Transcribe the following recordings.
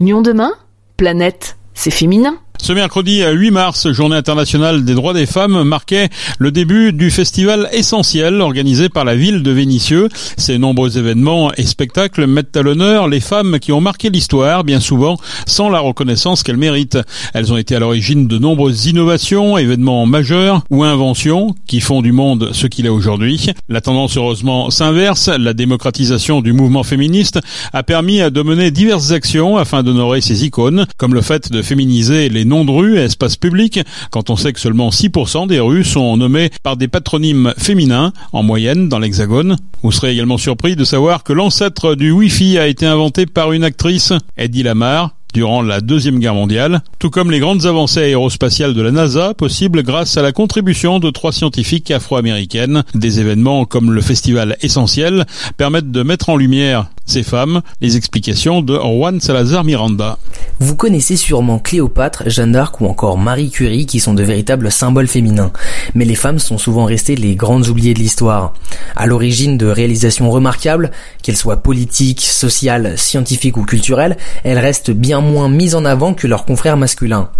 Lyon demain? Planète, c'est féminin. Ce mercredi 8 mars, journée internationale des droits des femmes, marquait le début du festival essentiel organisé par la ville de Vénissieux. Ces nombreux événements et spectacles mettent à l'honneur les femmes qui ont marqué l'histoire, bien souvent sans la reconnaissance qu'elles méritent. Elles ont été à l'origine de nombreuses innovations, événements majeurs ou inventions qui font du monde ce qu'il est aujourd'hui. La tendance heureusement s'inverse. La démocratisation du mouvement féministe a permis de mener diverses actions afin d'honorer ces icônes, comme le fait de féminiser les noms de rues espaces publics, quand on sait que seulement 6% des rues sont nommées par des patronymes féminins, en moyenne dans l'Hexagone. Vous serez également surpris de savoir que l'ancêtre du Wi-Fi a été inventé par une actrice, Eddie Lamar, durant la Deuxième Guerre mondiale, tout comme les grandes avancées aérospatiales de la NASA, possibles grâce à la contribution de trois scientifiques afro-américaines. Des événements comme le Festival Essentiel permettent de mettre en lumière ces femmes, les explications de Juan Salazar Miranda. Vous connaissez sûrement Cléopâtre, Jeanne d'Arc ou encore Marie Curie qui sont de véritables symboles féminins. Mais les femmes sont souvent restées les grandes oubliées de l'histoire. À l'origine de réalisations remarquables, qu'elles soient politiques, sociales, scientifiques ou culturelles, elles restent bien moins mises en avant que leurs confrères masculins.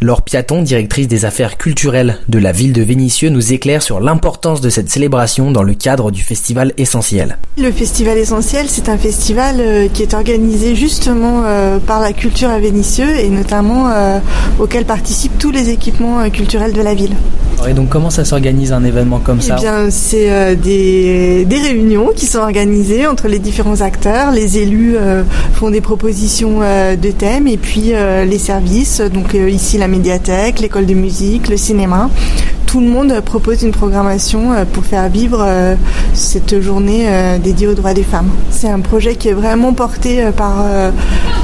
Laure Piaton, directrice des affaires culturelles de la ville de Vénissieux, nous éclaire sur l'importance de cette célébration dans le cadre du festival essentiel. Le festival essentiel, c'est un festival euh, qui est organisé justement euh, par la culture à Vénissieux et notamment euh, auquel participent tous les équipements culturels de la ville. Et donc comment ça s'organise un événement comme ça Eh bien, c'est des, des, réunions qui sont organisées entre les différents acteurs. Les élus font des propositions de thèmes et puis les services, donc ici la médiathèque, l'école de musique, le cinéma. Tout le monde propose une programmation pour faire vivre cette journée dédiée aux droits des femmes. C'est un projet qui est vraiment porté par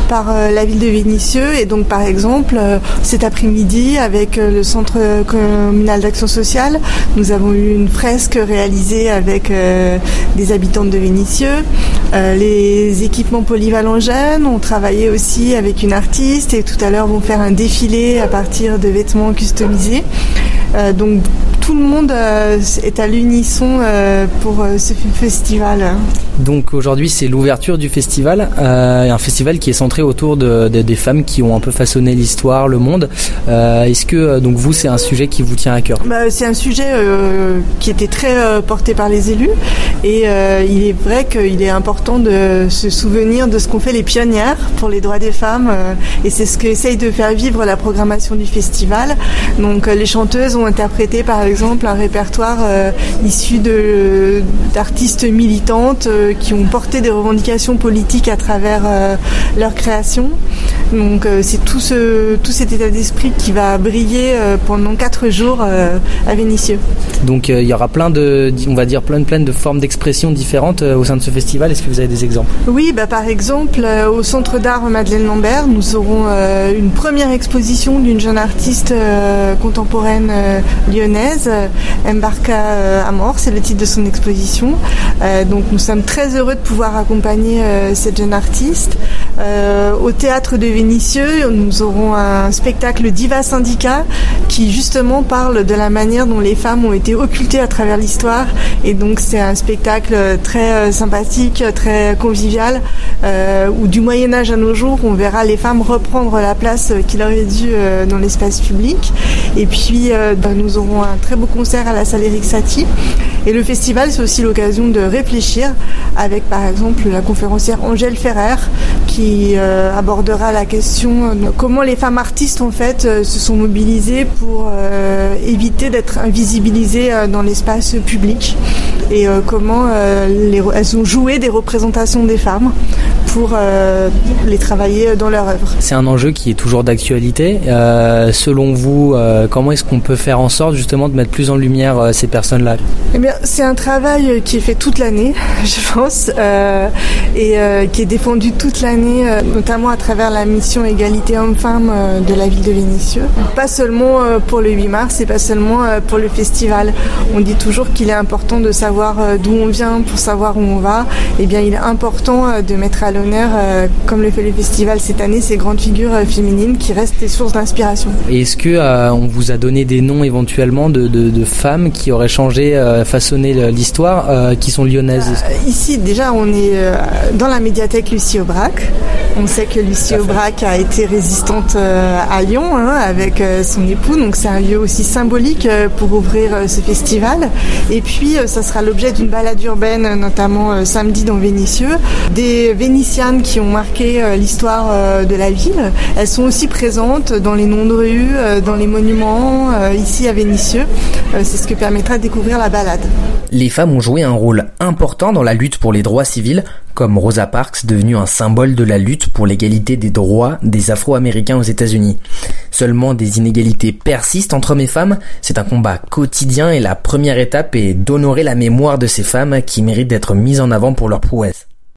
par la ville de Vénissieux et donc par exemple cet après-midi avec le centre communal d'action sociale nous avons eu une fresque réalisée avec des habitantes de Vénissieux les équipements polyvalents jeunes ont travaillé aussi avec une artiste et tout à l'heure vont faire un défilé à partir de vêtements customisés. Euh, tout le monde euh, est à l'unisson euh, pour ce festival. Donc aujourd'hui c'est l'ouverture du festival, un festival qui est centré autour de, de, des femmes qui ont un peu façonné l'histoire, le monde. Est-ce que donc vous c'est un sujet qui vous tient à cœur? Bah, C'est un sujet qui était très porté par les élus et il est vrai qu'il est important de se souvenir de ce qu'ont fait les pionnières pour les droits des femmes et c'est ce qu'essaye de faire vivre la programmation du festival. Donc les chanteuses ont interprété par exemple un répertoire euh, issu de d'artistes militantes euh, qui ont porté des revendications politiques à travers euh, leur création. Donc c'est tout ce tout cet état d'esprit qui va briller pendant quatre jours à Vénissieux. Donc il y aura plein de on va dire plein plein de formes d'expression différentes au sein de ce festival. Est-ce que vous avez des exemples? Oui, bah par exemple au Centre d'art Madeleine Lambert, nous aurons une première exposition d'une jeune artiste contemporaine lyonnaise, Embarca à mort, c'est le titre de son exposition. donc nous sommes très heureux de pouvoir accompagner cette jeune artiste. Au théâtre de Vénissieux, nous aurons un spectacle Diva Syndicat qui justement parle de la manière dont les femmes ont été occultées à travers l'histoire. Et donc c'est un spectacle très sympathique, très convivial, où du Moyen Âge à nos jours, on verra les femmes reprendre la place qu'il aurait dû dans l'espace public. Et puis ben, nous aurons un très beau concert à la salle Eric Satie. Et le festival, c'est aussi l'occasion de réfléchir avec par exemple la conférencière Angèle Ferrer qui euh, abordera la question de comment les femmes artistes en fait euh, se sont mobilisées pour euh, éviter d'être invisibilisées dans l'espace public et comment les, elles ont joué des représentations des femmes pour les travailler dans leur œuvre. C'est un enjeu qui est toujours d'actualité. selon vous, comment est-ce qu'on peut faire en sorte justement de mettre plus en lumière ces personnes-là? Eh bien, c'est un travail qui est fait toute l'année, je pense, euh, et euh, qui est défendu toute l'année, euh, notamment à travers la mission égalité homme-femme euh, de la ville de Vénissieux. Pas seulement euh, pour le 8 mars et pas seulement euh, pour le festival. On dit toujours qu'il est important de savoir d'où on vient pour savoir où on va. Eh bien, il est important de mettre à l'honneur, comme le fait le festival cette année, ces grandes figures féminines qui restent des sources d'inspiration. Et est-ce que on vous a donné des noms éventuellement de, de, femmes qui auraient changé, façonné l'histoire, qui sont lyonnaises? Ici, déjà, on est dans la médiathèque Lucie Aubrac. On sait que Lucie Aubrac a été résistante à Lyon hein, avec son époux, donc c'est un lieu aussi symbolique pour ouvrir ce festival. Et puis, ça sera l'objet d'une balade urbaine, notamment samedi dans Vénitieux. Des Qui ont marqué l'histoire de la ville. Elles sont aussi présentes dans les noms de rues, dans les monuments, ici à Vénitieux. C'est ce que permettra de découvrir la balade. Les femmes ont joué un rôle important dans la lutte pour les droits civils, comme Rosa Parks devenue un symbole de la lutte pour l'égalité des droits des Afro-Américains aux États-Unis. Seulement des inégalités persistent entre hommes et femmes, c'est un combat quotidien et la première étape est d'honorer la mémoire de ces femmes qui méritent d'être mises en avant pour leur prouesse.